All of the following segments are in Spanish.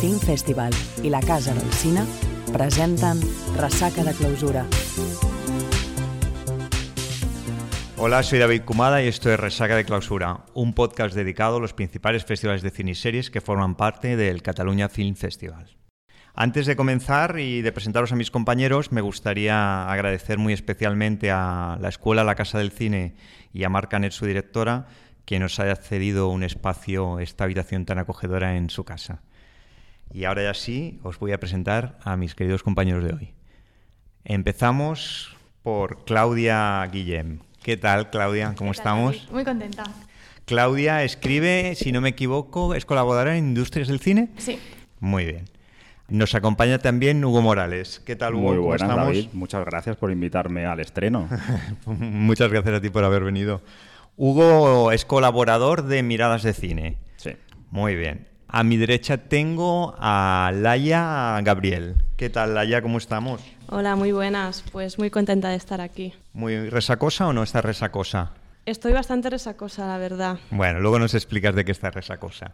Film Festival i la Casa del Cine presenten Ressaca de clausura. Hola, soy David Kumada y esto es Resaca de Clausura, un podcast dedicado a los principales festivales de cine y series que forman parte del Cataluña Film Festival. Antes de comenzar y de presentaros a mis compañeros, me gustaría agradecer muy especialmente a la Escuela La Casa del Cine y a Marc Canet, su directora, que nos haya cedido un espacio, esta habitación tan acogedora en su casa. Y ahora ya sí, os voy a presentar a mis queridos compañeros de hoy. Empezamos por Claudia Guillem. ¿Qué tal, Claudia? ¿Cómo estamos? Muy contenta. Claudia escribe, si no me equivoco, es colaboradora en Industrias del Cine. Sí. Muy bien. Nos acompaña también Hugo Morales. ¿Qué tal, Hugo? Muy ¿Cómo buenas, estamos? David. Muchas gracias por invitarme al estreno. Muchas gracias a ti por haber venido. Hugo es colaborador de Miradas de Cine. Sí. Muy bien. A mi derecha tengo a Laia Gabriel. ¿Qué tal, Laia? ¿Cómo estamos? Hola, muy buenas. Pues muy contenta de estar aquí. ¿Muy resacosa o no está resacosa? Estoy bastante resacosa, la verdad. Bueno, luego nos explicas de qué está resacosa.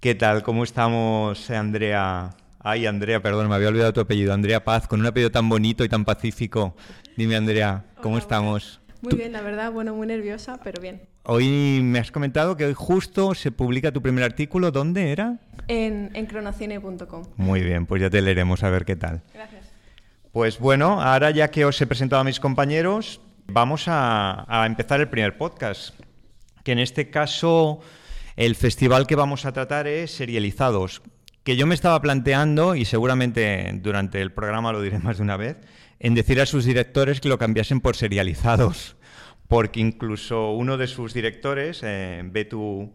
¿Qué tal? ¿Cómo estamos, Andrea? Ay, Andrea, perdón, me había olvidado tu apellido. Andrea Paz, con un apellido tan bonito y tan pacífico. Dime, Andrea, ¿cómo Hola, estamos? Muy bien, la verdad, bueno, muy nerviosa, pero bien. Hoy me has comentado que hoy justo se publica tu primer artículo. ¿Dónde era? En, en cronocine.com. Muy bien, pues ya te leeremos a ver qué tal. Gracias. Pues bueno, ahora ya que os he presentado a mis compañeros, vamos a, a empezar el primer podcast. Que en este caso el festival que vamos a tratar es Serializados. Que yo me estaba planteando, y seguramente durante el programa lo diré más de una vez, en decir a sus directores que lo cambiasen por serializados. Porque incluso uno de sus directores, eh, Betu.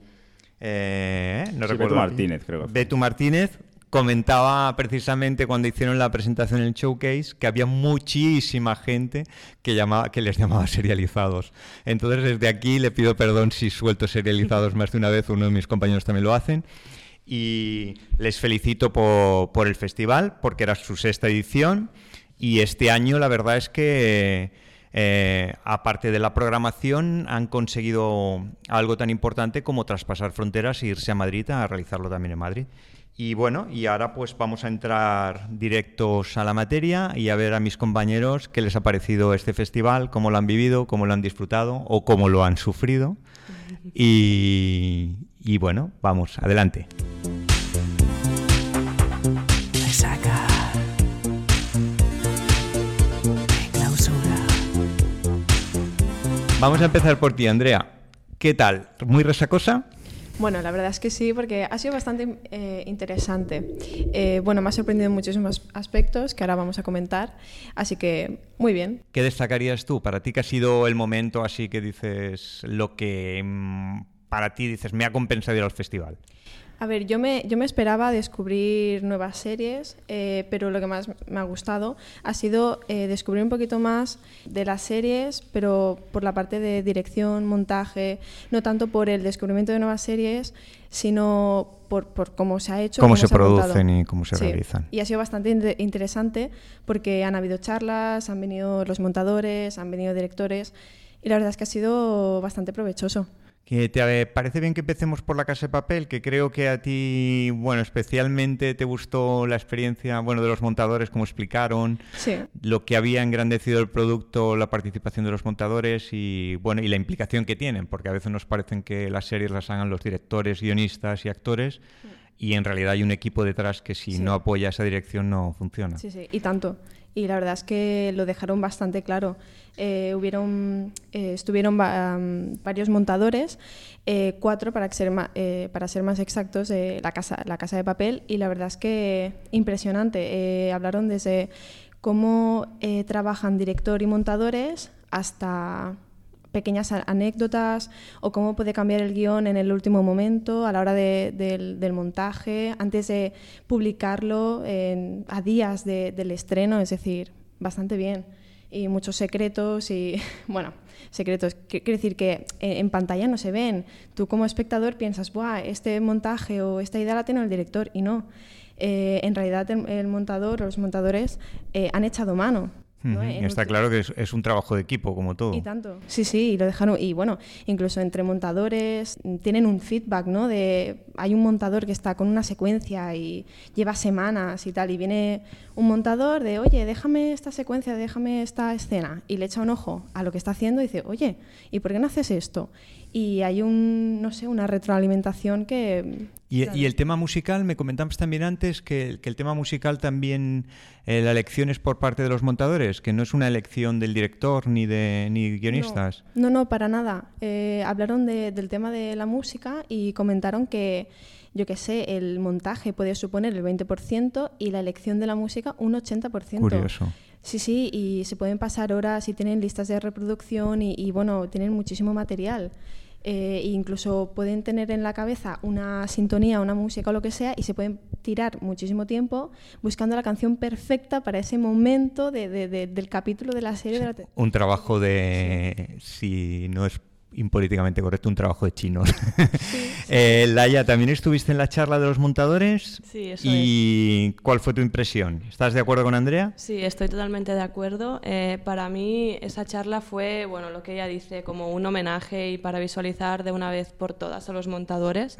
eh, no Sí, recuerdo Betu Martínez, creo. Betu Martínez comentaba precisamente cuando hicieron la presentación en el showcase que había muchísima gente que, llamaba, que les llamaba serializados. Entonces desde aquí le pido perdón si suelto serializados más de una vez, uno de mis compañeros también lo hacen. Y les felicito po- por, el festival, porque era su sexta edición. Y este año la verdad es que, eh, aparte de la programación, han conseguido algo tan importante como traspasar fronteras e irse a Madrid a realizarlo también en Madrid. Y bueno, y ahora pues vamos a entrar directos a la materia y a ver a mis compañeros qué les ha parecido este festival, cómo lo han vivido, cómo lo han disfrutado o cómo lo han sufrido. Y, y bueno, vamos, adelante. Vamos a empezar por ti, Andrea. ¿Qué tal? ¿Muy resacosa? Bueno, la verdad es que sí, porque ha sido bastante eh, interesante. Eh, bueno, me ha sorprendido en muchísimos aspectos que ahora vamos a comentar, así que muy bien. ¿Qué destacarías tú? Para ti, que ha sido el momento así que dices lo que mm, para ti dices me ha compensado ir al festival? A ver, yo me, yo me esperaba descubrir nuevas series, eh, pero lo que más me ha gustado ha sido eh, descubrir un poquito más de las series, pero por la parte de dirección, montaje, no tanto por el descubrimiento de nuevas series, sino por, por cómo se ha hecho. Cómo se producen y cómo se Sí, realizan. Y ha sido bastante inter- interesante porque han habido charlas, han venido los montadores, han venido directores, y la verdad es que ha sido bastante provechoso. ¿Que ¿Te parece bien que empecemos por la casa de papel? Que creo que a ti, bueno, especialmente te gustó la experiencia, bueno, de los montadores, como explicaron, Sí. lo que había engrandecido el producto, la participación de los montadores y, bueno, y la implicación que tienen, porque a veces nos parecen que las series las hagan los directores, guionistas y actores, y en realidad hay un equipo detrás que si Sí. no apoya esa dirección no funciona. Sí, sí, y tanto. Y la verdad es que lo dejaron bastante claro. Eh, hubieron, eh, estuvieron va- varios montadores, eh, cuatro para ser, para ser más exactos, la, casa, la casa de papel, y la verdad es que impresionante. Hablaron desde cómo trabajan director y montadores hasta pequeñas anécdotas o cómo puede cambiar el guion en el último momento a la hora de- del, montaje, antes de publicarlo a días de- del estreno, es decir, bastante bien. Y muchos secretos y, bueno, secretos. Qu- Quiere decir que en, en pantalla no se ven. Tú como espectador piensas, Buah, este montaje o esta idea la tiene el director y no. Eh, en realidad el, el montador o los montadores eh, han echado mano Está claro que es, es un trabajo de equipo, como todo. Y tanto. Sí, sí, y lo dejaron. Y bueno, incluso entre montadores mm, tienen un feedback, ¿no? De hay un montador que está con una secuencia y lleva semanas y tal, y viene un montador de, oye, déjame esta secuencia, déjame esta escena, y le echa un ojo a lo que está haciendo y dice, oye, ¿y por qué no haces esto? Y hay un, no sé, una retroalimentación que. Y, claro. y el tema musical, me comentabas también antes que, que el tema musical también, eh, la elección es por parte de los montadores, que no es una elección del director ni de ni guionistas. No, no, para nada. Eh, hablaron de- del tema de la música y comentaron que, yo qué sé, el montaje puede suponer el 20% y la elección de la música un 80%. Curioso. Sí, sí, y se pueden pasar horas y tienen listas de reproducción y, y, bueno, tienen muchísimo material. Eh, e incluso pueden tener en la cabeza una sintonía, una música o lo que sea y se pueden tirar muchísimo tiempo buscando la canción perfecta para ese momento de- de- de- del capítulo de la serie. de la Un trabajo de, si no es impolíticamente correcto, un trabajo de chinos. Eh, Laia, ¿también estuviste en la charla de los montadores? Sí, eso ¿Y cuál fue tu impresión? ¿Estás de acuerdo con Andrea? Sí, estoy totalmente de acuerdo. Eh, para mí esa charla fue, bueno, lo que ella dice, como un homenaje y para visualizar de una vez por todas a los montadores,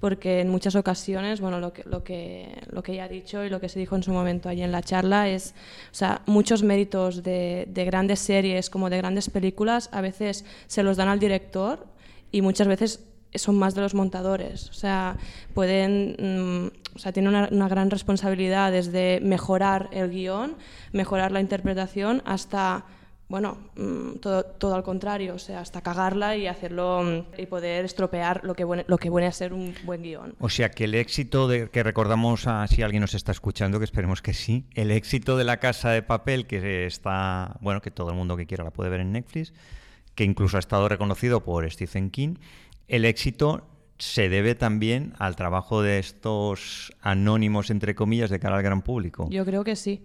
porque en muchas ocasiones, bueno, lo que, lo que, lo que ella ha dicho y lo que se dijo en su momento allí en la charla es, o sea, muchos méritos de, de grandes series como de grandes películas a veces se los dan al director y muchas veces son más de los montadores. O sea, pueden, mm, o sea, tienen una, una gran responsabilidad desde mejorar el guion, mejorar la interpretación, hasta, bueno, mm, todo, todo al contrario, o sea, hasta cagarla y hacerlo mm, y poder estropear lo que, viene- lo que viene a ser un buen guion. O sea que el éxito de, que recordamos, a, si alguien nos está escuchando, que esperemos que sí, el éxito de la casa de papel que está, bueno, que todo el mundo que quiera la puede ver en Netflix, que incluso ha estado reconocido por Stephen King, el éxito se debe también al trabajo de estos anónimos, entre comillas, de cara al gran público. Yo creo que sí.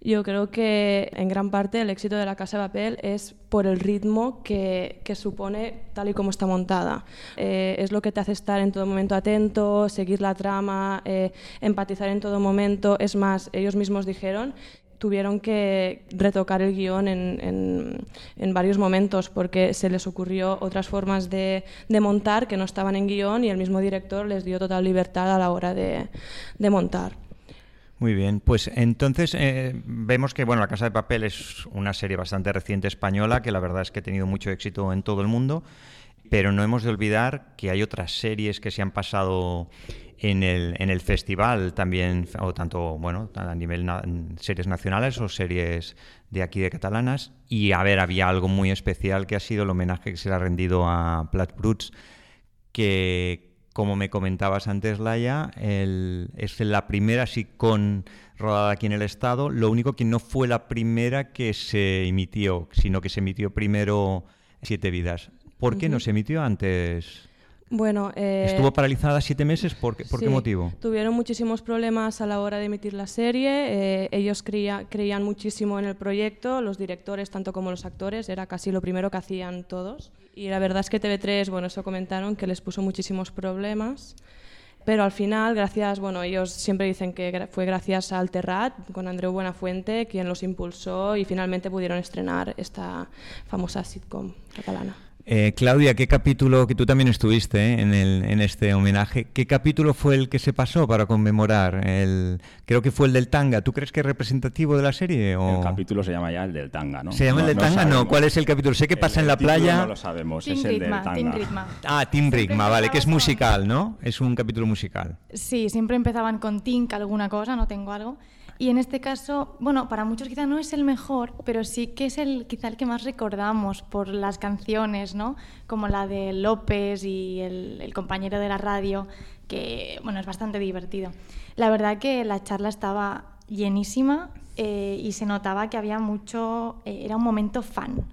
Yo creo que en gran parte el éxito de la Casa de Papel es por el ritmo que, que supone tal y como está montada. Eh, es lo que te hace estar en todo momento atento, seguir la trama, eh, empatizar en todo momento. Es más, ellos mismos dijeron tuvieron que retocar el guion en, en- varios momentos porque se les ocurrió otras formas de, de montar que no estaban en guion y el mismo director les dio total libertad a la hora de, de montar. Muy bien, pues entonces eh, vemos que bueno, La Casa de Papel es una serie bastante reciente española que la verdad es que ha tenido mucho éxito en todo el mundo, pero no hemos de olvidar que hay otras series que se han pasado en el, en el festival también, o tanto bueno, a nivel na- series nacionales o series de aquí de catalanas. Y a ver, había algo muy especial que ha sido el homenaje que se le ha rendido a Plat Bruts, que como me comentabas antes, Laia, el- es la primera así con rodada aquí en el Estado. Lo único que no fue la primera que se emitió, sino que se emitió primero Siete Vidas. ¿Por qué no se emitió antes? Bueno, eh, ¿Estuvo paralizada siete meses? ¿Por qué, por qué sí, motivo? Tuvieron muchísimos problemas a la hora de emitir la serie. eh, ellos creía- creían muchísimo en el proyecto, los directores tanto como los actores, era casi lo primero que hacían todos. Y la verdad es que TV3, bueno, eso comentaron, que les puso muchísimos problemas. Pero al final, gracias, bueno, ellos siempre dicen que fue gracias al Terrat, con Andreu Buenafuente, quien los impulsó y finalmente pudieron estrenar esta famosa sitcom catalana. Eh, Claudia, ¿qué capítulo, que tú también estuviste eh, en, el- en este homenaje, qué capítulo fue el que se pasó para conmemorar? El, creo que fue el del tanga. ¿Tú crees que es representativo de la serie? O... El capítulo se llama ya el del tanga, ¿no? ¿Se llama el del tanga? No, sabemos. ¿cuál es el capítulo? Sé que El- pasa en la playa. No lo sabemos, Team es el del Ritma, tanga. Team Ritma. Ah, Team Rigma, vale, que es musical, ¿no? Es un capítulo musical. Sí, siempre empezaban con Tink, alguna cosa, no tengo algo. Y en este caso, bueno, para muchos quizá no es el mejor, pero sí que es el quizá el que más recordamos por las canciones, ¿no? Como la de López y el, el compañero de la radio, que, bueno, es bastante divertido. La verdad que la charla estaba llenísima eh, y se notaba que había mucho, eh, era un momento fan,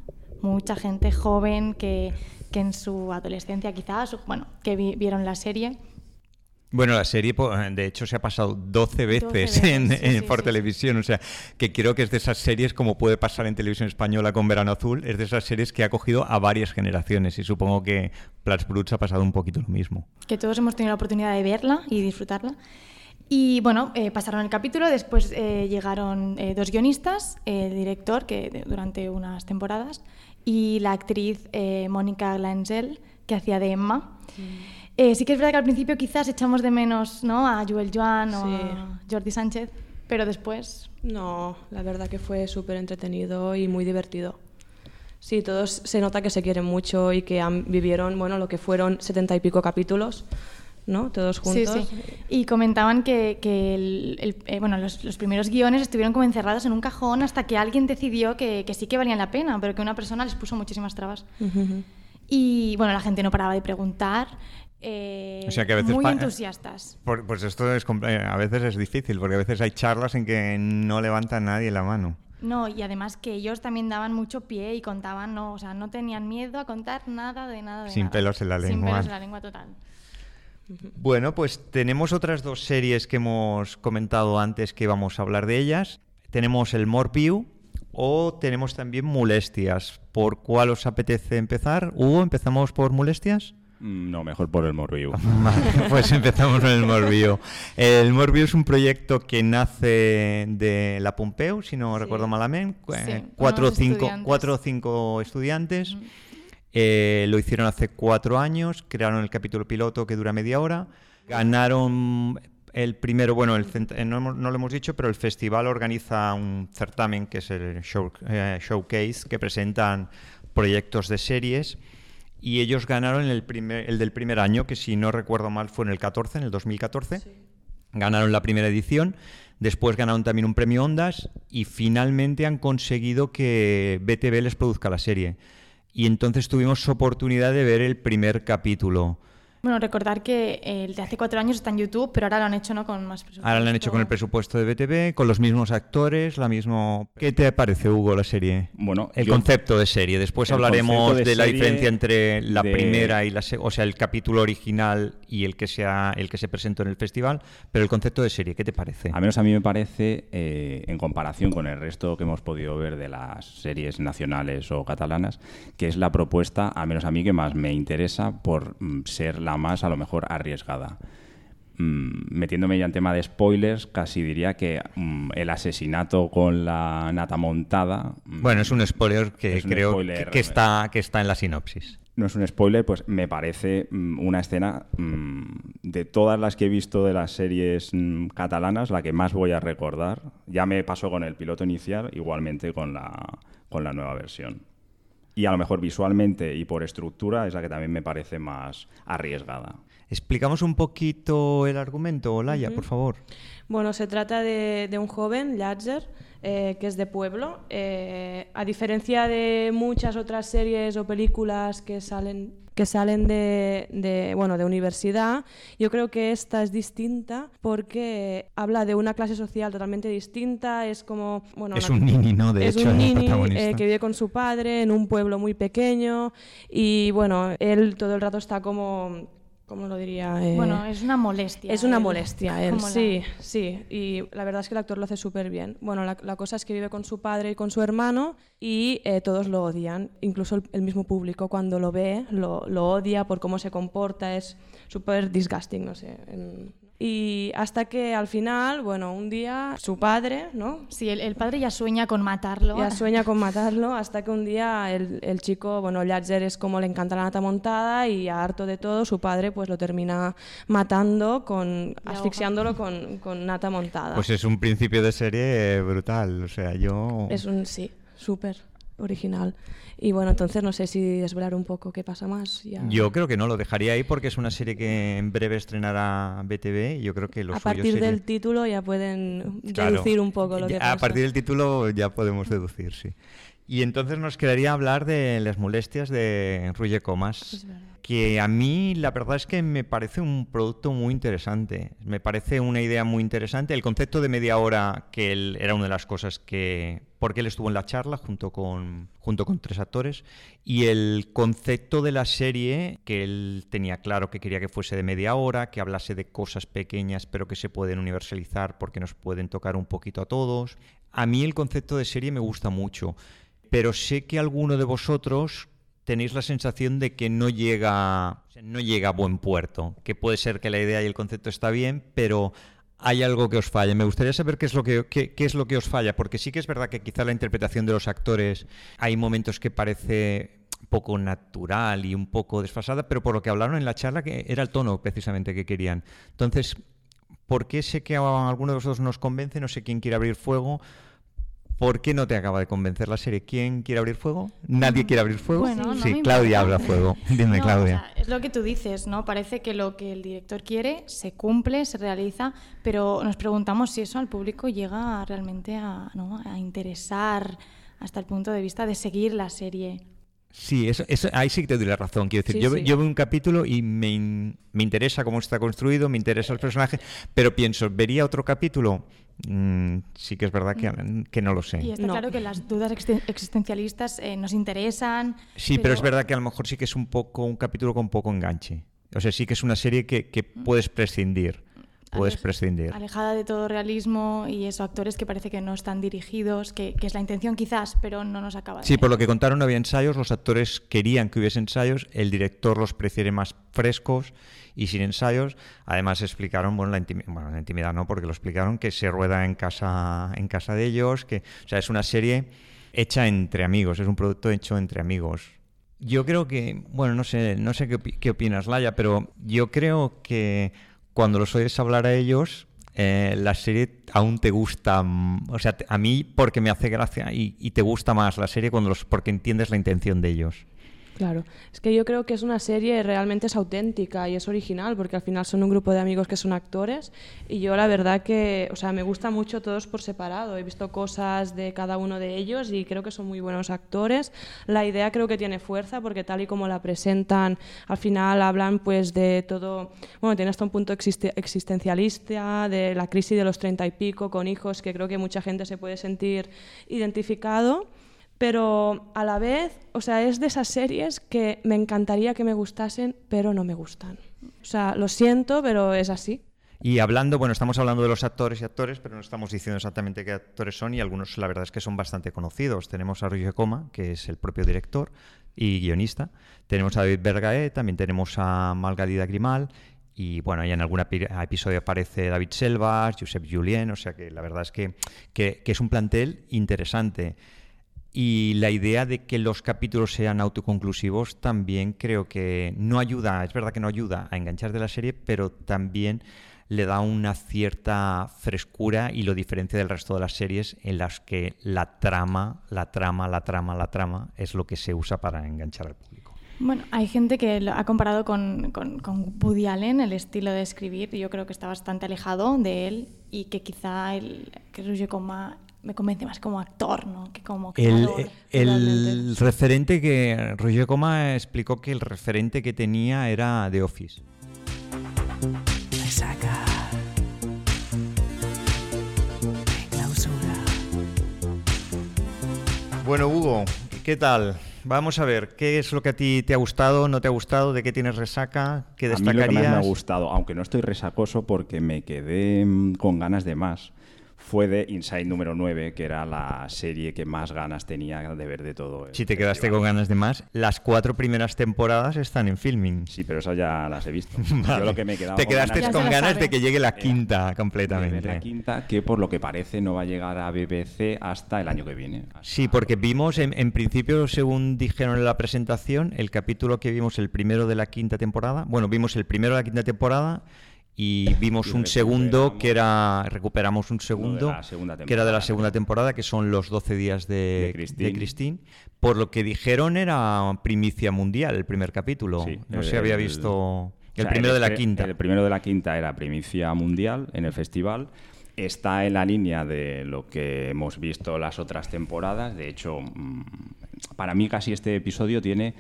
mucha gente joven que, que en su adolescencia quizás, bueno, que vi- vieron la serie. Bueno, la serie, po- de hecho, se ha pasado 12 veces, 12 veces, en, sí, en- sí, por sí, televisión. O sea, que creo que es de esas series, como puede pasar en televisión española con Verano Azul, es de esas series que ha cogido a varias generaciones. Y supongo que Plats Bruts ha pasado un poquito lo mismo. que todos hemos tenido la oportunidad de verla y disfrutarla. Y bueno, eh, pasaron el capítulo, después eh, llegaron eh, dos guionistas, el director, que durante unas temporadas, y la actriz eh, Mónica Glangel, que hacía de Emma. Eh, sí que es verdad que al principio quizás echamos de menos ¿no? a Joel Joan o Sí. a Jordi Sánchez, pero después... No, la verdad que fue súper entretenido y muy divertido. Sí, todos se nota que se quieren mucho y que han- vivieron, bueno, lo que fueron setenta y pico capítulos, ¿no? Todos juntos. Sí, sí. Y comentaban que, que el- el- eh, bueno, los, los primeros guiones estuvieron como encerrados en un cajón hasta que alguien decidió que, que sí que valían la pena, pero que una persona les puso muchísimas trabas. Ujú, ujú. Y bueno, la gente no paraba de preguntar. eh, O sea que a veces muy entusiastas. Por- pues esto es eh, a veces es difícil, porque a veces hay charlas en que no levanta nadie la mano. No, y además que ellos también daban mucho pie y contaban, no, o sea, no tenían miedo a contar nada de nada de Sin nada. pelos en la Sin lengua. pelos en la lengua total. Bueno, pues tenemos otras dos series que hemos comentado antes que vamos a hablar de ellas. Tenemos el More View o tenemos también Molestias. ¿Por cuál os apetece empezar? Hugo, ¿empezamos por Molestias? Mm, No, mejor por el Morbiu. Vale, pues empezamos con el Morbio. El Morbio es un proyecto que nace de la Pompeu, si no Sí. recuerdo malamente. Sí, eh, cuatro, o unos cinco, estudiantes. cuatro o cinco estudiantes. Eh, lo hicieron hace cuatro años, crearon el capítulo piloto que dura media hora, ganaron el primero, bueno, el eh, no, no lo hemos dicho, pero el festival organiza un certamen que es el show- eh, Showcase, que presentan proyectos de series. Y ellos ganaron el, primer, el del primer año, que si no recuerdo mal fue en el 14, en el 2014. Ganaron la primera edición, después ganaron también un premio Ondas y finalmente han conseguido que BTV les produzca la serie. Y entonces tuvimos oportunidad de ver el primer capítulo. Bueno, recordar que el de hace cuatro años está en YouTube, pero ahora lo han hecho ¿no? con más presupuesto. Ahora lo han hecho con el presupuesto de BTV, con los mismos actores, la mismo... ¿Qué te parece, Hugo, la serie? Bueno, El yo- concepto de serie. Después El hablaremos de, de la diferencia entre la de- primera y la se- o sea, el capítulo original y el que sea el que se presentó en el festival, pero el concepto de serie, ¿qué te parece? A menos a mí me parece, eh, en comparación con el resto que hemos podido ver de las series nacionales o catalanas, que es la propuesta, a menos a mí, que más me interesa por mm, ser la más, a lo mejor, arriesgada. Mm, metiéndome ya en tema de spoilers, casi diría que mm, el asesinato con la nata montada... mm, Bueno, es un spoiler que un creo spoiler, que, que está, que está en la sinopsis. no es un spoiler, pues me parece mm, una escena mm, de todas las que he visto de las series catalanas, la que más voy a recordar. Ya me pasó con el piloto inicial, igualmente con la, con la nueva versión. Y a lo mejor visualmente y por estructura es la que también me parece más arriesgada. Explicamos un poquito el argumento, Olaya, por favor. Bueno, se trata de, de un joven, Ladger, eh, que es de pueblo. Eh, a diferencia de muchas otras series o películas que salen, que salen de, de, bueno, de universidad, yo creo que esta es distinta porque habla de una clase social totalmente distinta. Es como. Bueno, Es una- un nini, ¿no? De es hecho, un nini eh, que vive con su padre en un pueblo muy pequeño y bueno, él todo el rato está como, ¿cómo lo diría? Eh, Bueno, es una molestia. es una él. molestia él, la- sí, sí. Y la verdad es que el actor lo hace súper bien. Bueno, la, la cosa es que vive con su padre y con su hermano y eh, todos lo odian. Incluso el, el mismo público cuando lo ve lo, lo odia por cómo se comporta. Es súper disgusting, no sé. en- Y hasta que al final, bueno, un día su padre, ¿no? Sí, el, el padre ya sueña con matarlo. Ya sueña con matarlo hasta que un día el, el chico, bueno, Ladger es como le encanta la nata montada y harto de todo, su padre pues lo termina matando, con, asfixiándolo con, con nata montada. Pues es un principio de serie brutal. O sea, yo. Es un sí, súper original. Y bueno, entonces no sé si desvelar un poco qué pasa más. ya. Yo creo que no, lo dejaría ahí porque es una serie que en breve estrenará BTV y yo creo que lo a partir sería- del título ya pueden Claro. deducir un poco lo que Ya- pasa. A partir del título ya podemos deducir, sí. Y entonces nos quedaría hablar de las molestias de Ruye Comas, que a mí la verdad es que me parece un producto muy interesante. Me parece una idea muy interesante. El concepto de media hora, que él, era una de las cosas que... Porque él estuvo en la charla junto con, junto con tres actores. Y el concepto de la serie, que él tenía claro que quería que fuese de media hora, que hablase de cosas pequeñas pero que se pueden universalizar porque nos pueden tocar un poquito a todos. A mí el concepto de serie me gusta mucho, pero sé que alguno de vosotros tenéis la sensación de que no llega, no llega a buen puerto, que puede ser que la idea y el concepto está bien, pero hay algo que os falla. Me gustaría saber qué es lo que qué, es lo que os falla, porque sí que es verdad que quizá la interpretación de los actores hay momentos que parece poco natural y un poco desfasada, pero por lo que hablaron en la charla que era el tono precisamente que querían. Entonces, ¿por qué sé que a alguno de vosotros nos convence? No sé quién quiere abrir fuego. ¿Por qué no te acaba de convencer la serie? ¿Quién quiere abrir fuego? ¿Nadie quiere abrir fuego? Bueno, no sí, Claudia habla fuego. Dime, no, Claudia. O sea, es lo que tú dices, ¿no? Parece que lo que el director quiere se cumple, se realiza, pero nos preguntamos si eso al público llega realmente a, ¿no? a interesar hasta el punto de vista de seguir la serie. Sí, eso, eso, ahí sí que te doy la razón. Quiero decir, sí, yo, sí. yo, veo un capítulo y me, me, interesa cómo está construido, me interesa el personaje, pero pienso, ¿vería otro capítulo? Mm, sí que es verdad que, que, no lo sé. Y está no. claro que las dudas existencialistas eh, nos interesan. Sí, pero... pero... es verdad que a lo mejor sí que es un poco un capítulo con poco enganche. O sea, sí que es una serie que, que puedes prescindir puedes prescindir. Alejada de todo realismo y eso, actores que parece que no están dirigidos, que, que, es la intención quizás, pero no nos acaba de... Sí, por lo que contaron no había ensayos, los actores querían que hubiese ensayos, el director los prefiere más frescos y sin ensayos. Además explicaron, bueno, la, intimidad, bueno, la intimidad no, porque lo explicaron, que se rueda en casa, en casa de ellos, que, o sea, es una serie hecha entre amigos, es un producto hecho entre amigos. Yo creo que, bueno, no sé, no sé qué, qué opinas, Laia, pero yo creo que cuando los oyes hablar a ellos, eh, la serie aún te gusta, o sea, a mí porque me hace gracia y, y te gusta más la serie cuando los, porque entiendes la intención de ellos. Claro, es que yo creo que es una serie realmente es auténtica y es original porque al final son un grupo de amigos que son actores y yo la verdad que, o sea, me gusta mucho todos por separado. He visto cosas de cada uno de ellos y creo que son muy buenos actores. La idea creo que tiene fuerza porque tal y como la presentan, al final hablan pues de todo, bueno, tiene hasta un punto existencialista, de la crisis de los treinta y pico con hijos que creo que mucha gente se puede sentir identificado pero a la vez, o sea, es de esas series que me encantaría que me gustasen, pero no me gustan. O sea, lo siento, pero es así. Y hablando, bueno, estamos hablando de los actores y actores, pero no estamos diciendo exactamente qué actores son y algunos la verdad es que son bastante conocidos. Tenemos a Roger Coma, que es el propio director y guionista. Tenemos a David Bergae, también tenemos a Malgadida Grimal y bueno, ahí en algún episodio aparece David Selvas, Josep Julien, o sea que la verdad es que, que es un plantel interesante. Y la idea de que los capítulos sean autoconclusivos también creo que no ayuda, es verdad que no ayuda a enganchar de la serie, pero también le da una cierta frescura y lo diferencia del resto de las series en las que la trama, la trama, la trama, la trama es lo que se usa para enganchar al público. Bueno, hay gente que lo ha comparado con, con, con, Woody Allen, el estilo de escribir, yo creo que está bastante alejado de él y que quizá el que Roger Coma me convence más como actor, ¿no? Que como creador. El, el referente que Roger Coma explicó que el referente que tenía era The Office. Resaca. Clausura. Bueno, Hugo, ¿qué tal? Vamos a ver, ¿qué es lo que a ti te ha gustado, no te ha gustado, de qué tienes resaca, qué destacarías? A mí lo que más me ha gustado, aunque no estoy resacoso porque me quedé con ganas de más fue de Inside número 9, que era la serie que más ganas tenía de ver de todo. Si te quedaste con ganas de más, las cuatro primeras temporadas están en filming. Sí, pero esas ya las he visto. vale. Yo lo que me he quedado te quedaste con ganas, con ganas sabe. de que llegue la quinta completamente. La quinta, que por lo que parece no va a llegar a BBC hasta el año que viene. Sí, porque vimos, en, en, principio, según dijeron en la presentación, el capítulo que vimos, el primero de la quinta temporada, bueno, vimos el primero de la quinta temporada y vimos y un segundo que era recuperamos un segundo que era de la segunda temporada que son los 12 días de, de, Christine. por lo que dijeron era primicia mundial el primer capítulo. Sí, no el, se había visto el, primero de la quinta. el primero de la quinta era primicia mundial en el festival. Está en la línea de lo que hemos visto las otras temporadas. De hecho mm, para mí casi este episodio tiene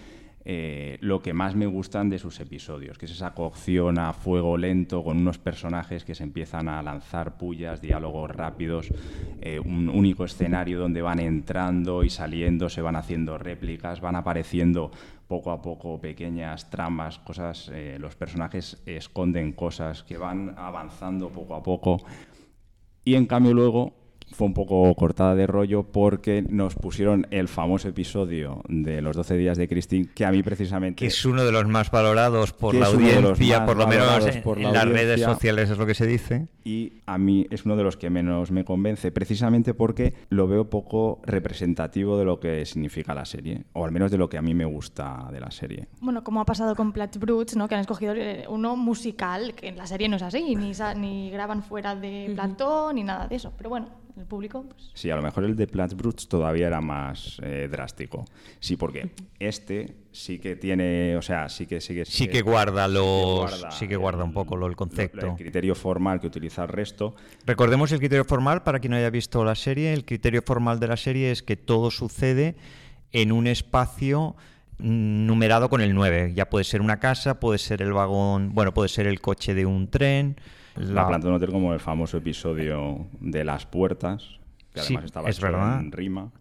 eh, lo que más me gustan de sus episodios, que es esa cocción a fuego lento con unos personajes que se empiezan a lanzar pullas, diálogos rápidos, eh, un único escenario donde van entrando y saliendo, se van haciendo réplicas, van apareciendo poco a poco pequeñas tramas, cosas, eh, los personajes esconden cosas que van avanzando poco a poco. Y en cambio luego fue un poco cortada de rollo porque nos pusieron el famoso episodio de los 12 días de Christine, que a mí precisamente... Que es uno de los más valorados por la audiencia, por lo menos en, las redes sociales es lo que se dice. Y a mí es uno de los que menos me convence, precisamente porque lo veo poco representativo de lo que significa la serie, o al menos de lo que a mí me gusta de la serie. Bueno, como ha pasado con Platch Brutes, ¿no? que han escogido eh, uno musical, que en la serie no es así, ni, ni graban fuera de platón, ni nada de eso, pero bueno el público. Pues... Sí, a lo mejor el de Brutes todavía era más eh, drástico. Sí, porque este sí que tiene, o sea, sí que sigue. Sí, que guarda los, sí que guarda un poco lo, el concepto. el criterio formal que utiliza el resto. Recordemos el criterio formal para quien no haya visto la serie. El criterio formal de la serie es que todo sucede en un espacio numerado con el 9. Ya puede ser una casa, puede ser el vagón, bueno, puede ser el coche de un tren la, planta de un hotel como el famoso episodio de las puertas, que además estaba es en rima.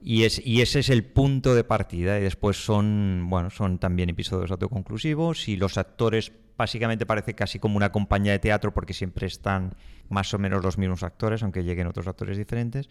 Y, es, y ese es el punto de partida. Y después son, bueno, son también episodios autoconclusivos y los actores básicamente parece casi como una compañía de teatro porque siempre están más o menos los mismos actores, aunque lleguen otros actores diferentes,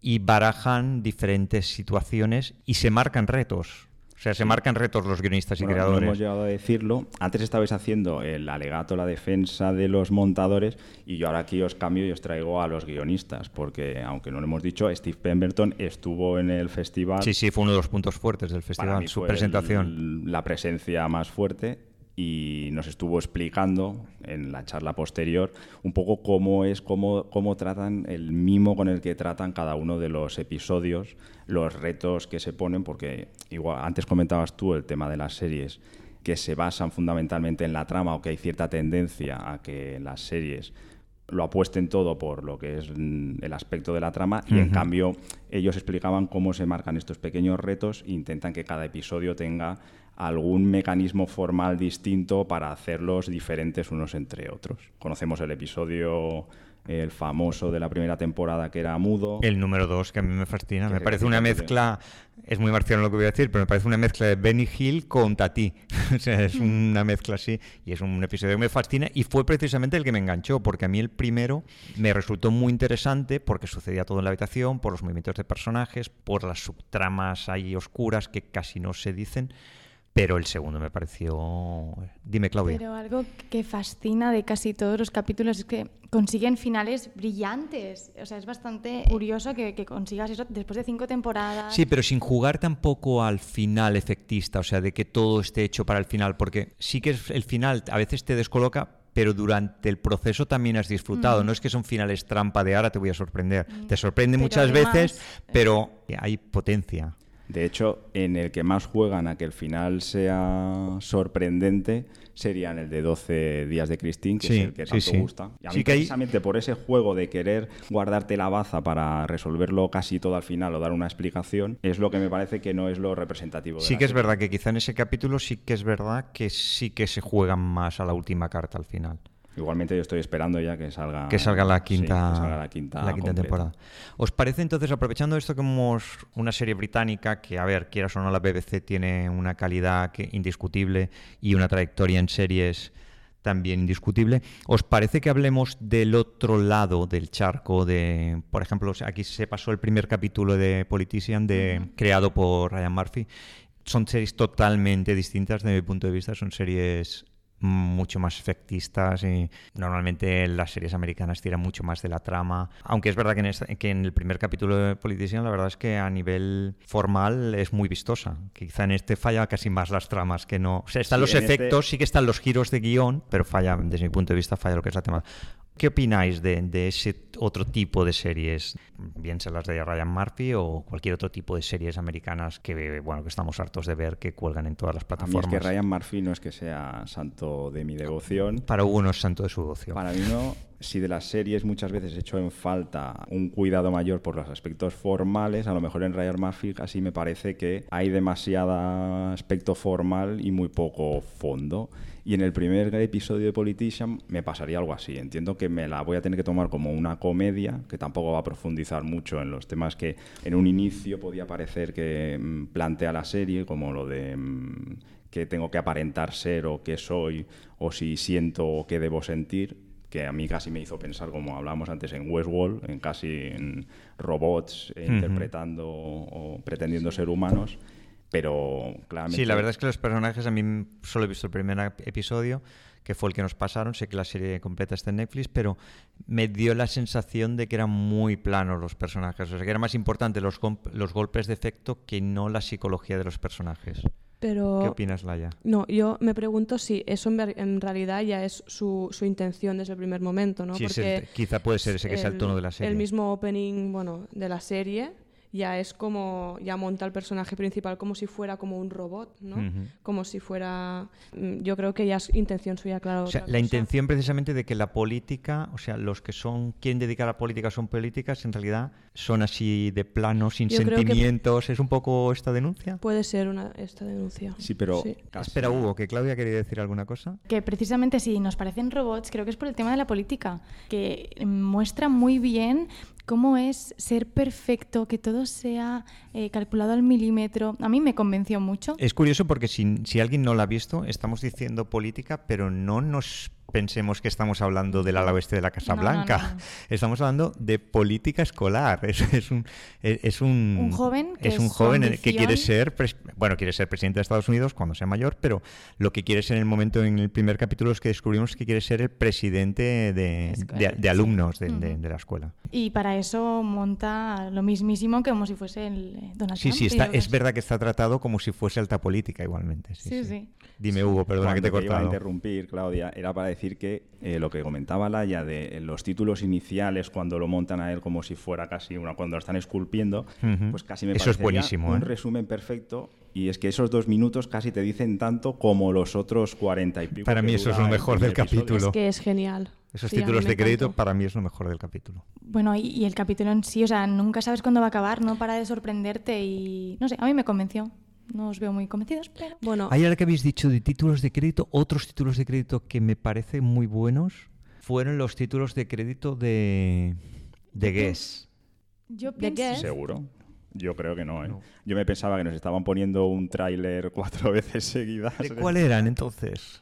y barajan diferentes situaciones y se marcan retos. O sea, se marcan retos los guionistas y creadores. No hemos llegado a decirlo. Antes estabais haciendo el alegato, la defensa de los montadores, y yo ahora aquí os cambio y os traigo a los guionistas, porque aunque no lo hemos dicho, Steve Pemberton estuvo en el festival. Sí, sí, fue uno de los puntos fuertes del festival, su presentación. la presencia más fuerte y nos estuvo explicando en la charla posterior un poco cómo es, cómo, cómo tratan el mimo con el que tratan cada uno de los episodios, los retos que se ponen, porque igual antes comentabas tú el tema de las series que se basan fundamentalmente en la trama o que hay cierta tendencia a que las series lo apuesten todo por lo que es el aspecto de la trama y en cambio ellos explicaban cómo se marcan estos pequeños retos e intentan que cada episodio tenga algún mecanismo formal distinto para hacerlos diferentes unos entre otros. Conocemos el episodio el famoso de la primera temporada que era mudo. El número dos, que a mí me fascina. Me parece una mezcla, es muy marciano lo que voy a decir, pero me parece una mezcla de Benny Hill con Tati. o sea, es una mezcla así y es un episodio que me fascina y fue precisamente el que me enganchó, porque a mí el primero me resultó muy interesante porque sucedía todo en la habitación, por los movimientos de personajes, por las subtramas ahí oscuras que casi no se dicen pero el segundo me pareció... Dime, Claudia. Pero algo que fascina de casi todos los capítulos es que consiguen finales brillantes. O sea, es bastante curioso que, consigas eso después de cinco temporadas. Sí, pero sin jugar tampoco al final efectista, o sea, de que todo esté hecho para el final, porque sí que el final a veces te descoloca, pero durante el proceso también has disfrutado. Mm. No es que son finales trampa de ahora te voy a sorprender. Mm. Te sorprende muchas veces, pero hay potencia. De hecho, en el que más juegan a que el final sea sorprendente sería en el de 12 días de Christine, que es el que tanto gusta. Y a mí precisamente por ese juego de querer guardarte la baza para resolverlo casi todo al final o dar una explicación, es lo que me parece que no es lo representativo. De sí que es verdad que quizá en ese capítulo sí que es verdad que sí que se juegan más a la última carta al final. Igualmente yo estoy esperando ya que salga, que salga la quinta, la quinta, temporada. ¿Os parece entonces, aprovechando esto que hemos una serie británica que, a ver, quieras o no, la BBC tiene una calidad indiscutible y una trayectoria en series también indiscutible. ¿Os parece que hablemos del otro lado del charco? De, por ejemplo, aquí se pasó el primer capítulo de Politician, de, creado por Ryan Murphy. Son series totalmente distintas desde mi punto de vista. Son series mucho más efectistas y normalmente las series americanas tiran mucho más de la trama. Aunque es verdad que en, que en el primer capítulo de Politician la verdad es que a nivel formal es muy vistosa. Quizá en este falla casi más las tramas que no... O sea, están los este efectos, sí que están los giros de guion, pero falla, desde mi punto de vista, falla lo que es la tema. ¿Qué opináis de, de, ese otro tipo de series? Bien se las de Ryan Murphy o cualquier otro tipo de series americanas que, bueno, que estamos hartos de ver que cuelgan en todas las plataformas. A mí es que Ryan Murphy no es que sea santo de mi devoción. Para uno es santo de su devoción. Para mí no. Si de las series muchas veces he hecho en falta un cuidado mayor por los aspectos formales, a lo mejor en Ryan Murphy así me parece que hay demasiado aspecto formal y muy poco fondo. Y en el primer episodio de Politician me pasaría algo así. Entiendo que me la voy a tener que tomar como una comedia, que tampoco va a profundizar mucho en los temas que en un inicio podía parecer que mm, plantea la serie, como lo de mm, que tengo que aparentar ser o qué soy, o si siento o qué debo sentir que a mí casi me hizo pensar, como hablábamos antes, en Westworld, en casi en robots interpretando o pretendiendo ser humanos. Pero claramente... Sí, la verdad es que los personajes, a mí solo he visto el primer episodio, que fue el que nos pasaron, sé que la serie completa está en Netflix, pero me dio la sensación de que eran muy planos los personajes, o sea, que era más importante los, los golpes de efecto que no la psicología de los personajes. Pero, ¿Qué opinas, Laia? No, yo me pregunto si eso en, realidad ya es su, su, intención desde el primer momento, ¿no? Sí, Porque quizá puede ser ese que sea el tono de la serie. El mismo opening, bueno, de la serie ya es como, ya monta el personaje principal como si fuera como un robot, ¿no? Como si fuera, mm, yo creo que ya es intención suya, claro. O sea, la intención precisamente de que la política, o sea, los que son, quieren dedicar a la política son políticas, en realidad son así de plano, sin sentimientos, ¿es un poco esta denuncia? Puede ser una, esta denuncia. Sí, pero... Espera, Hugo, que Claudia quería decir alguna cosa. Que precisamente si nos parecen robots, creo que es por el tema de la política, que muestra muy bien cómo es ser perfecto, que todo sea eh, calculado al milímetro. A mí me convenció mucho. Es curioso porque si, si alguien no la ha visto, estamos diciendo política, pero no nos pensemos que estamos hablando del ala oeste de la Casa Blanca. Estamos hablando de política escolar. Es, es un, es un, joven que, es un joven que quiere ser, bueno, quiere ser presidente de Estados Unidos cuando sea mayor, pero lo que quiere ser en el momento, en el primer capítulo, es que descubrimos que quiere ser el presidente de, de, alumnos de, de, la escuela. Y para eso monta lo mismísimo que como si fuese el eh, Donald Sí, sí, está, es verdad que está tratado como si fuese alta política igualmente. Sí, sí. Dime, Hugo, perdona que te he cortado. Iba a interrumpir, Claudia, era para decir que eh, lo que comentaba Laia de los títulos iniciales cuando lo montan a él como si fuera casi una cuando lo están esculpiendo, pues casi me Eso es buenísimo, un ¿eh? resumen perfecto y es que esos dos minutos casi te dicen tanto como los otros cuarenta y pico. Para mí eso es lo mejor del capítulo. Es que es genial. Esos títulos de crédito para mí es lo mejor del capítulo. Bueno, y, y, el capítulo en sí, o sea, nunca sabes cuándo va a acabar, no para de sorprenderte y no sé, a mí me convenció no os veo muy convencidos, pero... Bueno, hay ahora que habéis dicho de títulos de crédito, otros títulos de crédito que me parecen muy buenos fueron los títulos de crédito de, de Guess. Yo pienso... ¿Seguro? Yo creo que no, ¿eh? Yo me pensaba que nos estaban poniendo un tráiler cuatro veces seguidas. ¿De cuál eran entonces?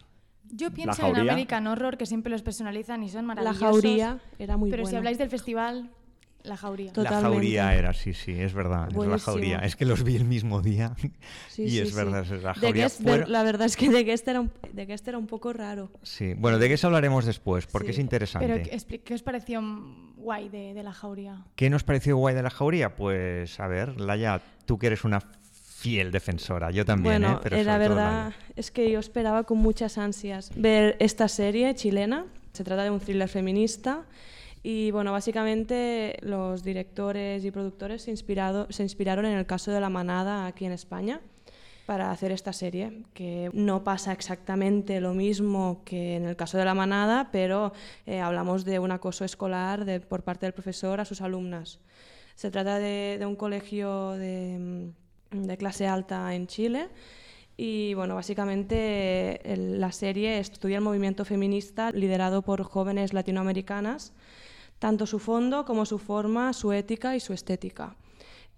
Yo pienso en American Horror, que siempre los personalizan y son maravillosos. La jauría era muy Pero si habláis del festival, la jauría. La jauría era, sí, sí, es verdad. Es la jauría. Es que los vi el mismo día y es verdad, es la jauría. La verdad es que de Guest, era un, de Guest era un poco raro. Sí, bueno, de Guest hablaremos después porque es interesante. Pero, ¿qué os pareció guay de, la jauría? ¿Qué nos pareció guay de la jauría? Pues, a ver, Laia, tú que eres una fiel defensora, yo también, bueno, ¿eh? Pero eh, la verdad es que yo esperaba con muchas ansias ver esta serie chilena. Se trata de un thriller feminista y bueno, básicamente los directores y productores se, inspirado, se inspiraron en el caso de la manada aquí en España para hacer esta serie, que no pasa exactamente lo mismo que en el caso de la manada, pero eh, hablamos de un acoso escolar de, por parte del profesor a sus alumnas. Se trata de, un colegio de, de, clase alta en Chile y bueno, básicamente la serie estudia el movimiento feminista liderado por jóvenes latinoamericanas tanto su fondo como su forma, su ética y su estética.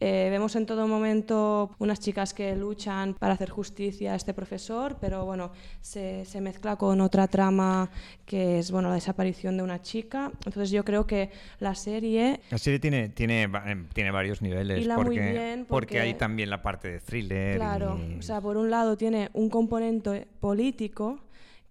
Eh, vemos en todo momento unas chicas que luchan para hacer justicia a este profesor, pero bueno, se, se, mezcla con otra trama que es bueno, la desaparición de una chica. Entonces yo creo que la serie... La serie tiene, tiene, eh, tiene varios niveles, porque, muy bien porque, hay también la parte de thriller. Claro, o sea, por un lado tiene un componente político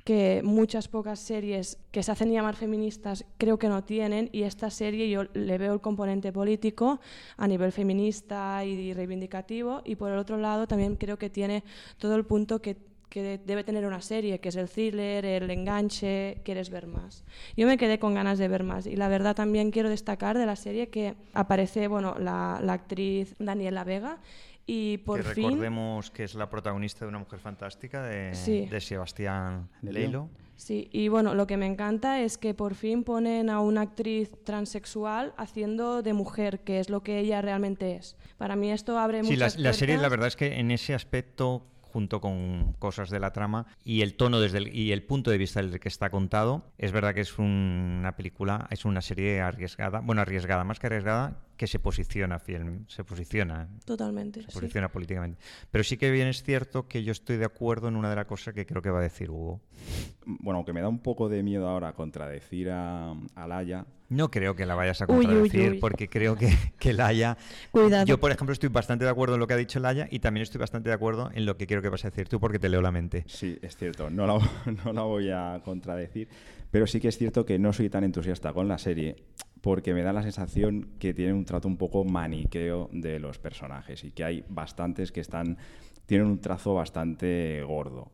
que muchas pocas series que se hacen llamar feministas creo que no tienen y esta serie yo le veo el componente político a nivel feminista y reivindicativo y por el otro lado también creo que tiene todo el punto que, que debe tener una serie, que es el thriller, el enganche, quieres ver más. Yo me quedé con ganas de ver más y la verdad también quiero destacar de la serie que aparece bueno, la, la actriz Daniela Vega y por que recordemos que es la protagonista de Una Mujer Fantástica de, de Sebastián Leilo. Sí, y bueno, lo que me encanta es que por fin ponen a una actriz transexual haciendo de mujer, que es lo que ella realmente es. Para mí esto abre sí, muchas Sí, la, la serie la verdad es que en ese aspecto junto con cosas de la trama y el tono desde el, y el punto de vista del que está contado. Es verdad que es una película, es una serie arriesgada, bueno, arriesgada, más que arriesgada, que se posiciona fiel, se posiciona. Totalmente. Se sí. posiciona políticamente. Pero sí que bien es cierto que yo estoy de acuerdo en una de las cosas que creo que va a decir Hugo. Bueno, aunque me da un poco de miedo ahora contradecir a, a Laia, No creo que la vayas a Uy, uy, contradecir, uy. porque creo que, que Laia. Cuidado. Yo, por ejemplo, estoy bastante de acuerdo en lo que ha dicho Laia y también estoy bastante de acuerdo en lo que quiero que vas a decir tú, porque te leo la mente. Sí, es cierto, no la, no la voy a contradecir, pero sí que es cierto que no soy tan entusiasta con la serie porque me da la sensación que tiene un trato un poco maniqueo de los personajes y que hay bastantes que están tienen un trazo bastante gordo.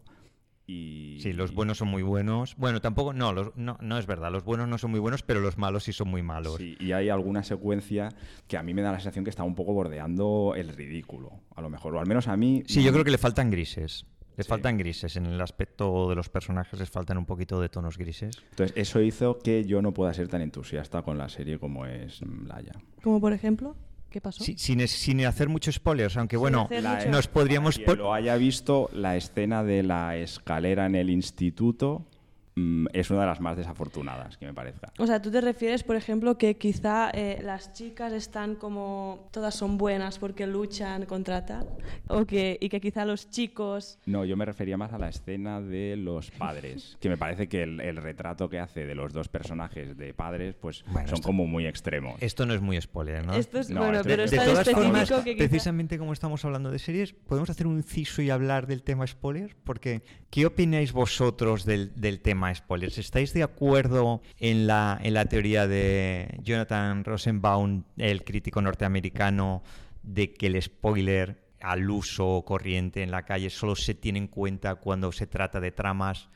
Y, Sí, los y- buenos son muy buenos. Bueno, tampoco, no, los- no, no es verdad. Los buenos no son muy buenos, pero los malos sí son muy malos. Sí, y hay alguna secuencia que a mí me da la sensación que está un poco bordeando el ridículo, a lo mejor, o al menos a mí. Sí, yo creo que le faltan grises. Le Sí. faltan grises. En el aspecto de los personajes les faltan un poquito de tonos grises. Entonces, eso hizo que yo no pueda ser tan entusiasta con la serie como es Laia. Como por ejemplo, ¿qué pasó? Sí, sin, sin hacer muchos spoilers, aunque bueno, nos podríamos... Quien lo haya visto, la escena de la escalera en el instituto es una de las más desafortunadas que me parezca. O sea, tú te refieres, por ejemplo, que quizá eh, las chicas están como todas son buenas porque luchan contra tal, o que y que quizá los chicos No, yo me refería más a la escena de los padres, que me parece que el, el retrato que hace de los dos personajes de padres, pues Bueno, son esto- como muy extremos. Esto no es muy spoiler, ¿no? esto es No, bueno, esto- pero de es de todas específico formas, que quizá... precisamente como estamos hablando de series, ¿podemos hacer un inciso y hablar del tema spoiler? Porque, ¿qué opináis vosotros del, del tema spoilers? ¿Estáis de acuerdo en la, en la teoría de Jonathan Rosenbaum, el crítico norteamericano, de que el spoiler al uso corriente en la calle solo se tiene en cuenta cuando se trata de tramas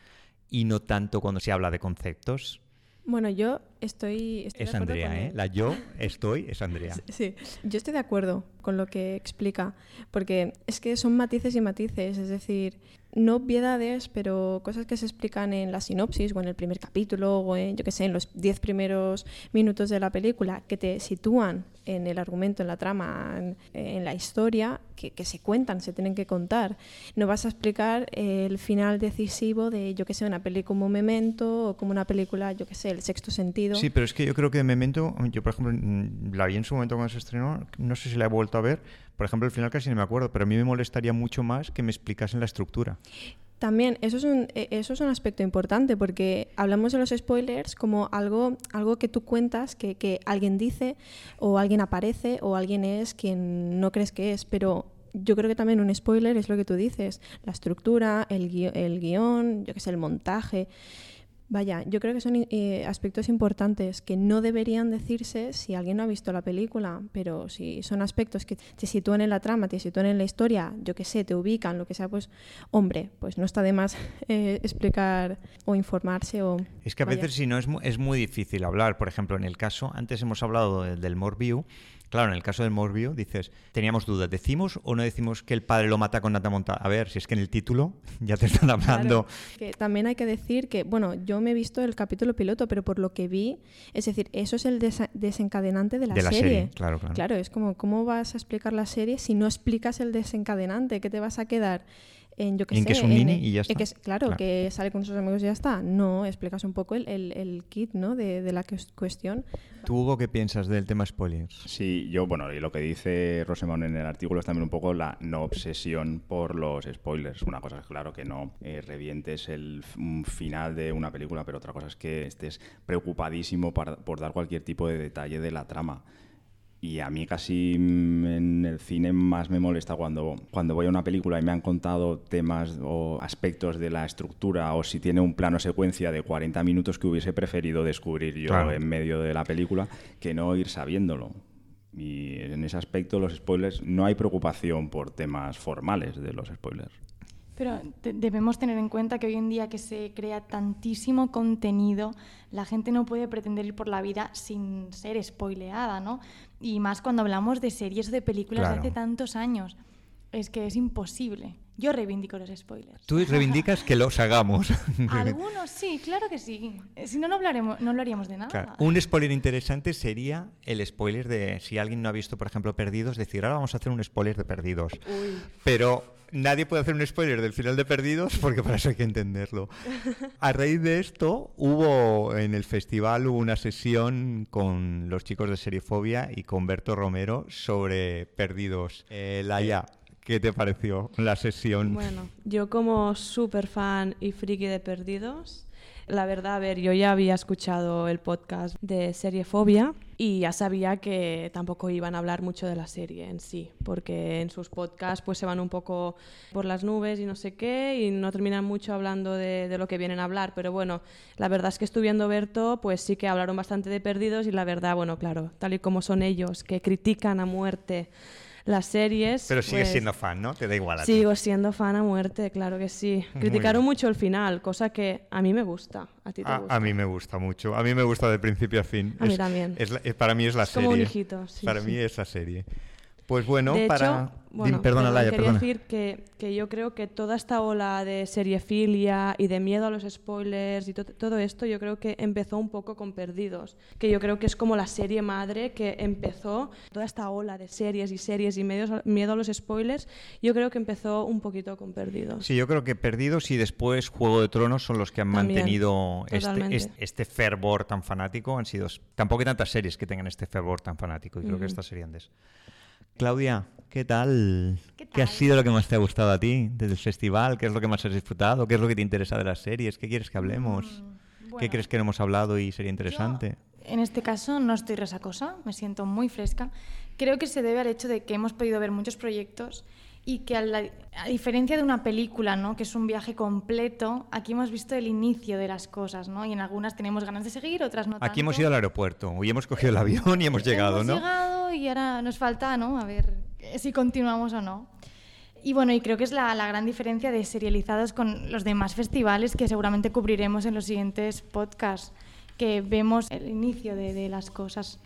y no tanto cuando se habla de conceptos? Bueno, yo estoy... Es Andrea, con ¿eh? La yo estoy, es Andrea. Sí, yo estoy de acuerdo con lo que explica, porque es que son matices y matices, es decir, no obviedades, pero cosas que se explican en la sinopsis o en el primer capítulo o en, yo qué sé, en los diez primeros minutos de la película, que te sitúan en el argumento, en la trama, en, la historia, que, se cuentan, se tienen que contar. No vas a explicar el final decisivo de, yo qué sé, una película como Memento o como una película, yo qué sé, El Sexto Sentido. Sí, pero es que yo creo que Memento, yo por ejemplo mm, la vi en su momento cuando se estrenó, no sé si la he vuelto a ver, por ejemplo el final casi no me acuerdo, pero a mí me molestaría mucho más que me explicasen la estructura. También, eso es, un, eh, eso es un aspecto importante porque hablamos de los spoilers como algo, algo que tú cuentas, que, que alguien dice o alguien aparece o alguien es quien no crees que es, pero yo creo que también un spoiler es lo que tú dices, la estructura, el, guio- el guion, yo qué sé, el montaje. Vaya, yo creo que son eh, aspectos importantes que no deberían decirse si alguien no ha visto la película, pero si son aspectos que te sitúan en la trama, te sitúan en la historia, yo qué sé, te ubican, lo que sea, pues hombre, pues no está de más eh, explicar o informarse o... Es que a vaya. veces si no es, mu- es muy difícil hablar, por ejemplo en el caso, antes hemos hablado de- del Morview, claro, en el caso del Morview dices, teníamos dudas, ¿decimos o no decimos que el padre lo mata con nata montada? A ver, si es que en el título ya te están hablando... Claro, que también hay que decir que, bueno, yo me he visto el capítulo piloto, pero por lo que vi, es decir, eso es el desa- desencadenante de la, De la serie, claro, claro. Claro, es como, ¿cómo vas a explicar la serie si no explicas el desencadenante? ¿Qué te vas a quedar? En, yo qué En sé, que es un nini y ya que está. es- claro, Claro. que sale con sus amigos y ya está. No, explicas un poco el, el- el kit ¿no? de, de la cues- cuestión. ¿Tú, Hugo, qué piensas del tema spoilers? Sí, yo, bueno, y lo que dice Rosemont en el artículo es también un poco la no obsesión por los spoilers. Una cosa es, claro, que no eh, revientes el final de una película, pero otra cosa es que estés preocupadísimo para- por dar cualquier tipo de detalle de la trama. Y a mí casi en el cine más me molesta cuando, cuando voy a una película y me han contado temas o aspectos de la estructura o si tiene un plano secuencia de 40 minutos que hubiese preferido descubrir yo Claro. en medio de la película que no ir sabiéndolo. Y en ese aspecto los spoilers no hay preocupación por temas formales de los spoilers. Pero te- debemos tener en cuenta que hoy en día que se crea tantísimo contenido, la gente no puede pretender ir por la vida sin ser spoileada, ¿no? Y más cuando hablamos de series o de películas Claro. de hace tantos años. Es que es imposible. Yo reivindico los spoilers. Tú reivindicas que los hagamos. Algunos sí, claro que sí. Eh, Si no, no, hablaremos, no hablaríamos de nada. Claro, Un spoiler interesante sería el spoiler de si alguien no ha visto, por ejemplo, Perdidos, decir, ahora vamos a hacer un spoiler de Perdidos. Pero nadie puede hacer un spoiler del final de Perdidos porque para eso hay que entenderlo. A raíz de esto, hubo en el festival hubo una sesión con los chicos de Seriefobia y con Berto Romero sobre Perdidos. Eh, Laia, ¿qué te pareció la sesión? Bueno, yo como súper fan y friki de Perdidos, la verdad, a ver, yo ya había escuchado el podcast de Seriefobia y ya sabía que tampoco iban a hablar mucho de la serie en sí, porque en sus podcasts pues se van un poco por las nubes y no sé qué y no terminan mucho hablando de, de lo que vienen a hablar, pero bueno, la verdad es que estuve viendo Berto, pues sí que hablaron bastante de Perdidos y la verdad, bueno, claro, tal y como son ellos, que critican a muerte las series. Pero sigues pues, siendo fan, ¿no? Te da igual a ti. Sigo siendo fan a muerte, claro que sí. Criticaron mucho el final, cosa que a mí me gusta. A ti te A, gusta. a mí me gusta mucho. A mí me gusta de principio a fin. A mí Es- también. es la- eh, para mí es la serie. como un hijito, sí, para sí. mí es la serie. Pues bueno, de para. hecho, bueno, perdona, Laia, quería perdona. decir que, que yo creo que toda esta ola de seriefilia y de miedo a los spoilers y to- todo esto, yo creo que empezó un poco con Perdidos, que yo creo que es como la serie madre que empezó toda esta ola de series y series y medios, miedo a los spoilers, yo creo que empezó un poquito con Perdidos. Sí, yo creo que Perdidos y después Juego de Tronos son los que han También, mantenido este, este, este fervor tan fanático. Han sido. Tampoco hay tantas series que tengan este fervor tan fanático y creo que estas serían de eso. Claudia, ¿qué tal? ¿Qué ha sido lo que más te ha gustado a ti desde el festival? ¿Qué es lo que más has disfrutado? ¿Qué es lo que te interesa de las series? ¿Qué quieres que hablemos? ¿Qué bueno. crees que no hemos hablado y sería interesante? Yo, en este caso no estoy resacosa, me siento muy fresca. Creo que se debe al hecho de que hemos podido ver muchos proyectos y que a, la- a diferencia de una película, ¿no? que es un viaje completo, aquí hemos visto el inicio de las cosas, ¿no? Y en algunas tenemos ganas de seguir, otras no Aquí hemos tanto. ido al aeropuerto, hoy hemos cogido el avión y hemos llegado, Hemos ¿no? llegado y ahora nos falta, ¿no? A ver si continuamos o no. Y bueno, y creo que es la, la gran diferencia de serializados con los demás festivales que seguramente cubriremos en los siguientes podcasts, que vemos el inicio de, de las cosas.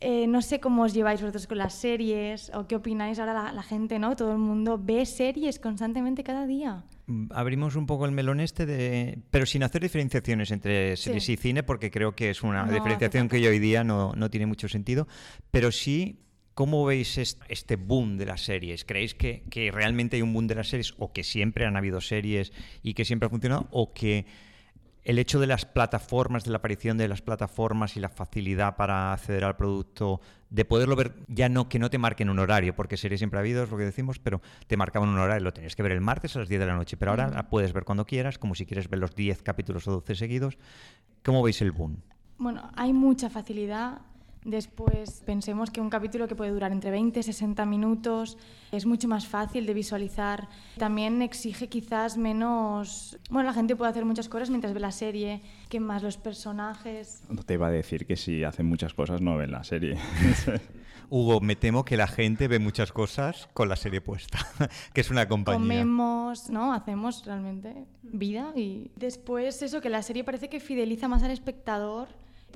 Eh, no sé cómo os lleváis vosotros con las series o qué opináis ahora la, la gente, ¿no? Todo el mundo ve series constantemente cada día. Mm, Abrimos un poco el melón este de... Pero sin hacer diferenciaciones entre series Sí. y cine, porque creo que es una No diferenciación que hoy día no, no tiene mucho sentido. Pero sí, ¿cómo veis est- este boom de las series? ¿Creéis que, que realmente hay un boom de las series o que siempre han habido series y que siempre ha funcionado? ¿O que el hecho de las plataformas, de la aparición de las plataformas y la facilidad para acceder al producto, de poderlo ver, ya no que no te marquen un horario, porque series siempre ha habido, es lo que decimos, pero te marcaban un horario, lo tenías que ver el martes a las 10 de la noche, pero ahora la puedes ver cuando quieras, como si quieres ver los 10 capítulos o 12 seguidos. ¿Cómo veis el boom? Bueno, hay mucha facilidad. Después pensemos que un capítulo que puede durar entre 20 y 60 minutos es mucho más fácil de visualizar. También exige quizás menos... Bueno, la gente puede hacer muchas cosas mientras ve la serie, que más los personajes. No te iba a decir que si hacen muchas cosas no ven la serie. Hugo, me temo que la gente ve muchas cosas con la serie puesta, que es una compañía. Comemos, ¿no? Hacemos realmente vida y después eso, que la serie parece que fideliza más al espectador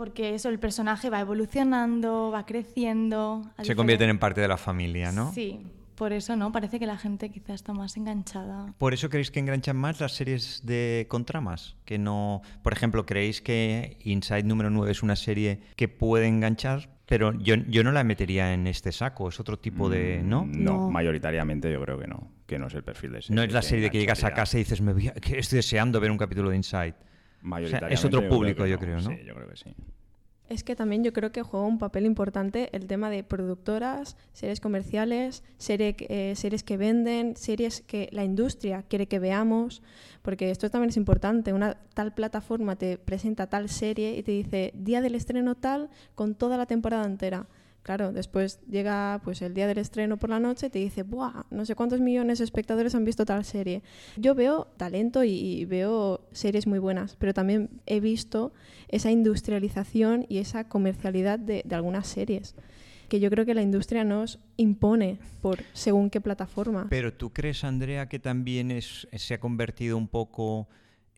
porque eso, el personaje va evolucionando, va creciendo. Se convierten diferen- en parte de la familia, ¿no? Sí, por eso, ¿no? Parece que la gente quizás está más enganchada. ¿Por eso creéis que enganchan más las series de contramas? Que no, por ejemplo, ¿creéis que Inside número 9 es una serie que puede enganchar? Pero yo, yo no la metería en este saco, es otro tipo de... ¿No? Mm, No, No. mayoritariamente yo creo que no, que no es el perfil de serie. No es la serie de que llegas a casa y dices, me voy a- que estoy deseando ver un capítulo de Inside. Mayoritariamente es otro yo creo público, que yo creo, ¿no? Sí, yo creo que sí. Es que también yo creo que juega un papel importante el tema de productoras, series comerciales, serie, eh, series que venden, series que la industria quiere que veamos, porque esto también es importante. Una tal plataforma te presenta tal serie y te dice día del estreno tal con toda la temporada entera. Claro, después llega pues el día del estreno por la noche y te dice, ¡buah! No sé cuántos millones de espectadores han visto tal serie. Yo veo talento y, veo series muy buenas, pero también he visto esa industrialización y esa comercialidad de, de algunas series que yo creo que la industria nos impone por según qué plataforma. Pero tú crees, Andrea, que también es, se ha convertido un poco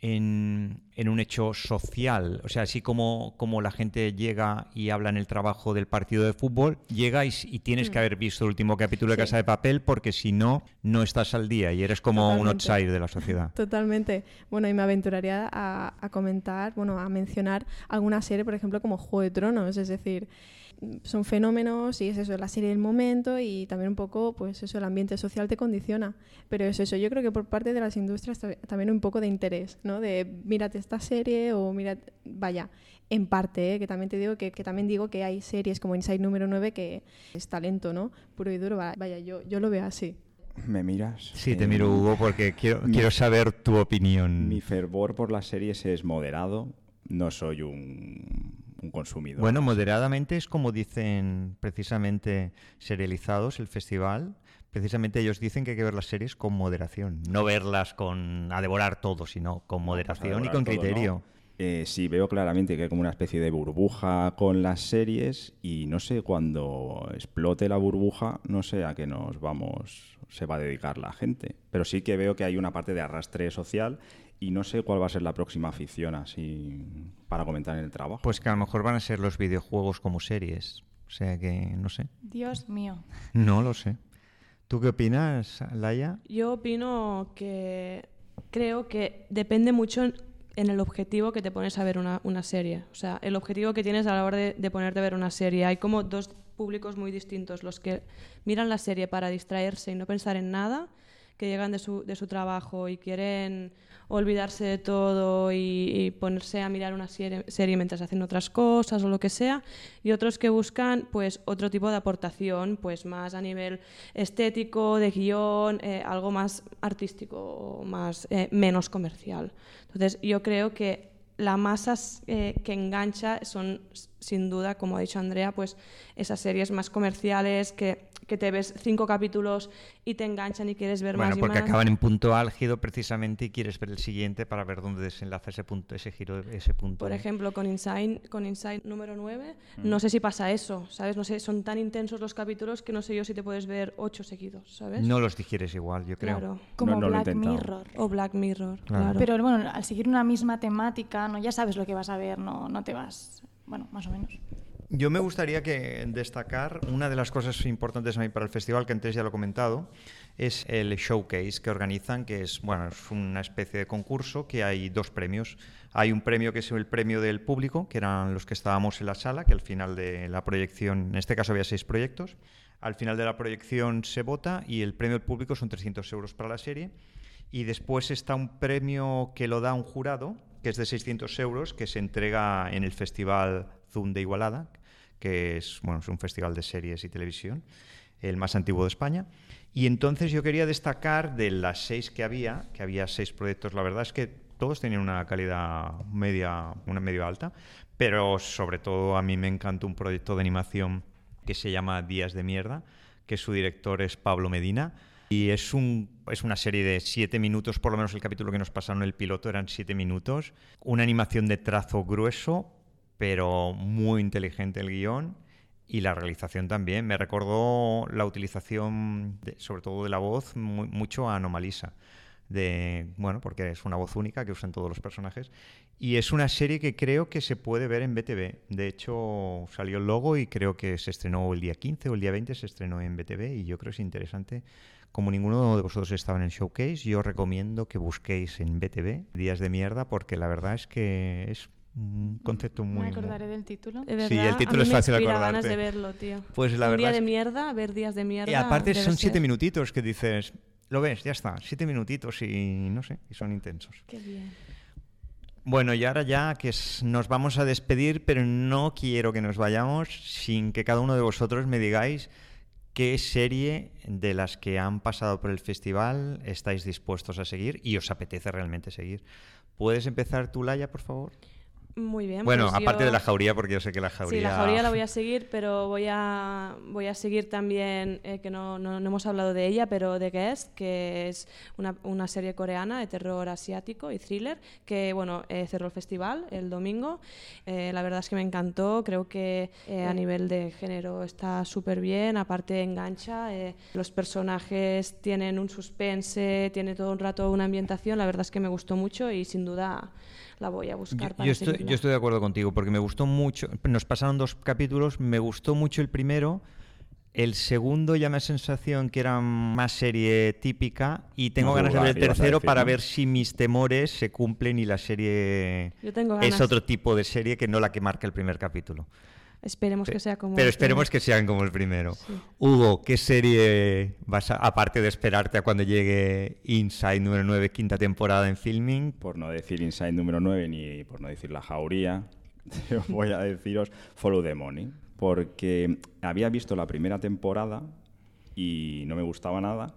en en un hecho social. O sea, así como, como la gente llega y habla en el trabajo del partido de fútbol, llega y, y tienes que haber visto el último capítulo de. Casa de Papel porque si no, no estás al día y eres como un outsider de la sociedad. Totalmente. Bueno, y me aventuraría a, a comentar, bueno, a mencionar alguna serie, por ejemplo, como Juego de Tronos, es decir, son fenómenos y es eso, la serie del momento y también un poco, pues eso, el ambiente social te condiciona. Pero es eso, yo creo que por parte de las industrias ta- también un poco de interés, ¿no? De mírate esta serie o mira, vaya, en parte, ¿eh? que también te digo que, que también digo que hay series como Inside número 9 que es talento, ¿no? Puro y duro, va- vaya, yo, yo lo veo así. ¿Me miras? Sí, te Eh, miro, Hugo, porque quiero, mi- quiero saber tu opinión. Mi fervor por las series es moderado. No soy un consumidor. Bueno, moderadamente es como dicen precisamente serializados el festival. Precisamente ellos dicen que hay que ver las series con moderación, no verlas con a devorar todo, sino con moderación y con todo, criterio. ¿no? Eh, sí, veo claramente que hay como una especie de burbuja con las series y no sé, cuando explote la burbuja, no sé a qué nos vamos, se va a dedicar la gente. Pero sí que veo que hay una parte de arrastre social y no sé cuál va a ser la próxima afición así para comentar en el trabajo. Pues que a lo mejor van a ser los videojuegos como series. O sea que no sé. Dios mío. No lo sé. ¿Tú qué opinas, Laia? Yo opino que creo que depende mucho en, el objetivo que te pones a ver una, una serie. O sea, el objetivo que tienes a la hora de, de ponerte a ver una serie. Hay como dos públicos muy distintos. Los que miran la serie para distraerse y no pensar en nada, que llegan de su, de su trabajo y quieren olvidarse de todo y, y ponerse a mirar una serie, serie mientras hacen otras cosas o lo que sea, y otros que buscan pues otro tipo de aportación, pues más a nivel estético, de guion, eh, algo más artístico más eh, menos comercial. Entonces yo creo que la masa eh, que engancha son sin duda, como ha dicho Andrea, pues esas series más comerciales que, que te ves cinco capítulos y te enganchan y quieres ver Bueno, más y porque más. acaban en punto álgido precisamente y quieres ver el siguiente para ver dónde desenlaza ese punto, ese giro, ese punto. Por ejemplo, con Inside, con Inside número 9, no sé si pasa eso, ¿sabes? No sé, son tan intensos los capítulos que no sé yo si te puedes ver ocho seguidos, ¿sabes? No los digieres igual, yo creo. Claro. Como No, no Black. Mirror. O Black Mirror, Claro. claro. Pero bueno, al seguir una misma temática, no ya sabes lo que vas a ver, no, no te vas. Bueno, más o menos. Yo me gustaría que destacar una de las cosas importantes a mí para el festival, que antes ya lo he comentado, es el showcase que organizan, que es, bueno, es una especie de concurso que hay dos premios. Hay un premio que es el premio del público, que eran los que estábamos en la sala, que al final de la proyección, en este caso había seis proyectos, al final de la proyección se vota y el premio del público son 300 euros para la serie. Y después está un premio que lo da un jurado, que es de 600 euros, que se entrega en el Festival Zoom de Igualada, que es, bueno, es un festival de series y televisión, el más antiguo de España. Y entonces yo quería destacar de las seis que había, que había seis proyectos, la verdad es que todos tenían una calidad media, una medio alta, pero sobre todo a mí me encantó un proyecto de animación que se llama Días de Mierda, que su director es Pablo Medina. Y es, un, es una serie de siete minutos, por lo menos el capítulo que nos pasaron el piloto eran siete minutos. Una animación de trazo grueso, pero muy inteligente el guion y la realización también. Me recordó la utilización, de- sobre todo de la voz, mu- mucho a Anomalisa. De, bueno, porque es una voz única que usan todos los personajes. Y es una serie que creo que se puede ver en BTV. De hecho, salió el logo y creo que se estrenó el día 15 o el día 20 se estrenó en BTV y yo creo que es interesante. Como ninguno de vosotros estaba en el showcase, yo recomiendo que busquéis en BTV Días de Mierda porque la verdad es que es un concepto muy... Me acordaré del título. De Sí, el título a mí es me fácil inspira acordarte. ganas de verlo, tío. Pues la Un verdad día es de mierda, ver días de mierda. Y aparte son ser. siete minutitos que dices, lo ves, ya está, siete minutitos y no sé, y son intensos. Qué bien. Bueno, y ahora ya que es- nos vamos a despedir, pero no quiero que nos vayamos sin que cada uno de vosotros me digáis qué serie de las que han pasado por el festival estáis dispuestos a seguir y os apetece realmente seguir. ¿Puedes empezar tú, Laia, por favor? Muy bien. bueno, pues aparte yo- de la jauría, porque yo sé que la jauría... Sí, la jauría la voy a seguir, pero voy a, voy a seguir también, eh, que no, no, no hemos hablado de ella, pero de Guest, que es una, una serie coreana de terror asiático y thriller, que bueno, eh, cerró el festival el domingo. Eh, la verdad es que me encantó, creo que eh, a nivel de género está súper bien, aparte engancha, eh, los personajes tienen un suspense, tiene todo un rato una ambientación, la verdad es que me gustó mucho y sin duda la voy a buscar Yo, para yo estoy, yo estoy de acuerdo contigo, porque me gustó mucho. Nos pasaron dos capítulos, me gustó mucho el primero. El segundo ya me da sensación que era más serie típica y tengo No ganas de ver el tercero decir, para ¿no? ver si mis temores se cumplen y la serie Yo tengo es ganas. otro tipo de serie que no la que marca el primer capítulo. Esperemos que sea como. Pero el esperemos primero. que sean como el primero. Sí. Hugo, ¿qué serie vas a, aparte de esperarte a cuando llegue Inside número 9, quinta temporada en filming? Por no decir Inside número 9 ni por no decir La Jauría, voy a deciros Follow the Money. Porque había visto la primera temporada y no me gustaba nada.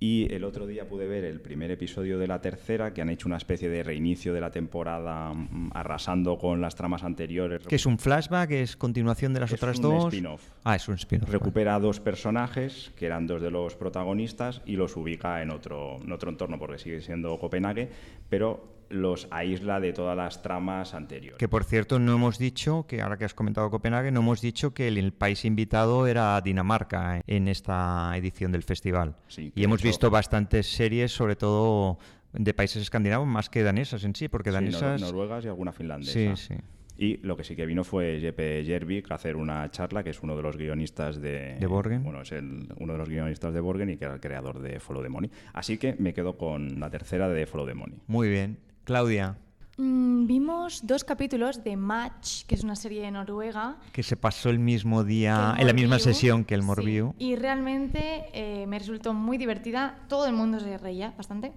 Y el otro día pude ver el primer episodio de la tercera, que han hecho una especie de reinicio de la temporada mm, arrasando con las tramas anteriores. ¿Que es un flashback? ¿Es continuación de las Es otras un dos? spin-off. Ah, es un spin-off. vale. Recupera a dos personajes, que eran dos de los protagonistas, y los ubica en otro, en otro entorno, porque sigue siendo Copenhague, pero los aísla de todas las tramas anteriores. Que por cierto, no hemos dicho, que ahora que has comentado Copenhague, no hemos dicho que el, el país invitado era Dinamarca eh, en esta edición del festival. Sí, y hemos hecho- visto bastantes series, sobre todo de países escandinavos, más que danesas en sí, porque Sí, nor- danesas... noruegas y alguna finlandesa. Sí, sí. Y lo que sí que vino fue Jeppe Jervik a hacer una charla, que es uno de los guionistas de... ¿De Borgen? Bueno, es el- uno de los guionistas de Borgen y que era el creador de Follow the Money. Así que me quedo con la tercera de Follow the Money. Muy bien. Claudia, Mm, vimos dos capítulos de Match, que es una serie de Noruega. que se pasó el mismo día, el en la misma sesión que el Sí, Morbiu. Y realmente eh, me resultó muy divertida. Todo el mundo se reía bastante.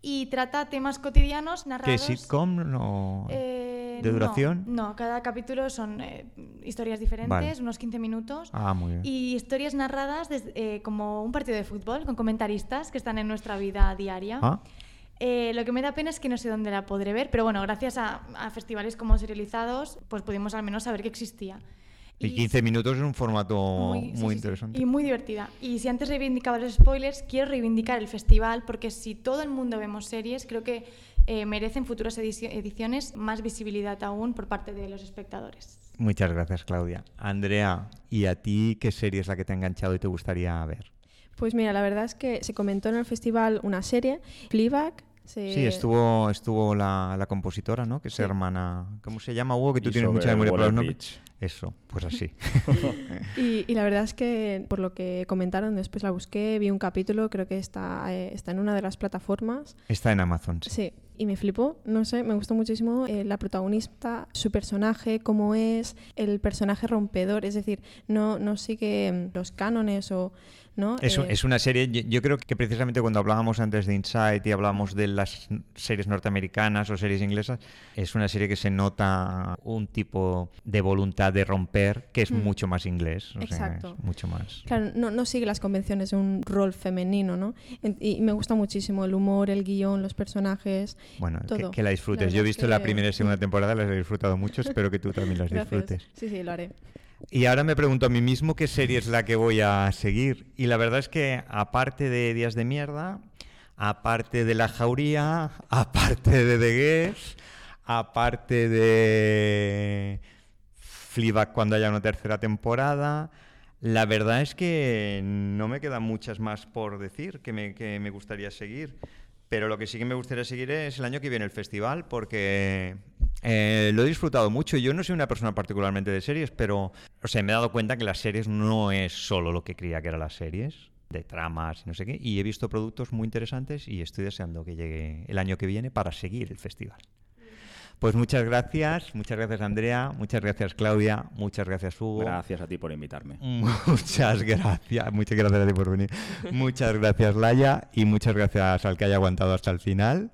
Y trata temas cotidianos narrados. ¿Qué sitcom? No. Eh, ¿De no, duración? No, cada capítulo son eh, historias diferentes, Vale. unos 15 minutos. Ah, muy bien. Y historias narradas desde- eh, como un partido de fútbol, con comentaristas que están en nuestra vida diaria. Ah, Eh, lo que me da pena es que no sé dónde la podré ver, pero bueno, gracias a, a festivales como Serializados, pues pudimos al menos saber que existía. y 15 minutos es un formato muy, sí, sí, sí, interesante. Y muy divertida. Y si antes reivindicaba los spoilers, quiero reivindicar el festival, porque si todo el mundo vemos series, creo que eh, merecen futuras edici- ediciones más visibilidad aún por parte de los espectadores. Muchas gracias, Claudia. Andrea, ¿y a ti qué serie es la que te ha enganchado y te gustaría ver? Pues mira, la verdad es que se comentó en el festival una serie, Fleabag. Sí, estuvo, estuvo la, la compositora, ¿no? Que es Sí. hermana. ¿Cómo se llama, Hugo? Que tú Y tienes mucha memoria para los nombres. Eso, pues así. Y, y la verdad es que por lo que comentaron, después la busqué, vi un capítulo, creo que está, eh, está en una de las plataformas. Está en Amazon. sí. Sí, y me flipó, no sé, me gustó muchísimo eh, la protagonista, su personaje, cómo es, el personaje rompedor, es decir, no, no sigue mm, los cánones o... ¿no? Es, Eh, es una serie, yo, yo creo que precisamente cuando hablábamos antes de Insight y hablábamos de las series norteamericanas o series inglesas, es una serie que se nota un tipo de voluntad de romper que es Mm. mucho más inglés. o sea, Exacto. es mucho más. Claro, no, no sigue las convenciones de un rol femenino, ¿no? Y me gusta muchísimo el humor, el guion, los personajes. Bueno, que, todo. que la La disfrutes. verdad Yo he visto la que- primera y segunda temporada, las he disfrutado mucho, espero que tú también las Gracias. disfrutes. Sí, sí, lo haré. Y ahora me pregunto a mí mismo qué serie es la que voy a seguir. Y la verdad es que aparte de Días de Mierda, aparte de La Jauría, aparte de The Guest, aparte de Fleabag cuando haya una tercera temporada, la verdad es que no me quedan muchas más por decir que me, que me gustaría seguir. Pero lo que sí que me gustaría seguir es el año que viene el festival, porque eh, lo he disfrutado mucho. Yo no soy una persona particularmente de series, pero o sea, me he dado cuenta que las series no es solo lo que creía que eran las series, de tramas y no sé qué. Y he visto productos muy interesantes y estoy deseando que llegue el año que viene para seguir el festival. Pues muchas gracias, muchas gracias Andrea, muchas gracias Claudia, muchas gracias Hugo. Gracias a ti por invitarme. Muchas gracias, muchas gracias a ti por venir. Muchas gracias Laia y muchas gracias al que haya aguantado hasta el final.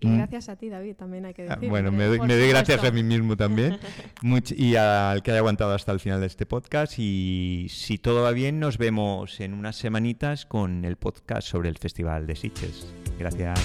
Y Mm. gracias a ti, David, también hay que decir. Bueno, me doy, me doy gracias a mí mismo también. Much- y al que haya aguantado hasta el final de este podcast. Y si todo va bien, nos vemos en unas semanitas con el podcast sobre el Festival de Sitges. Gracias.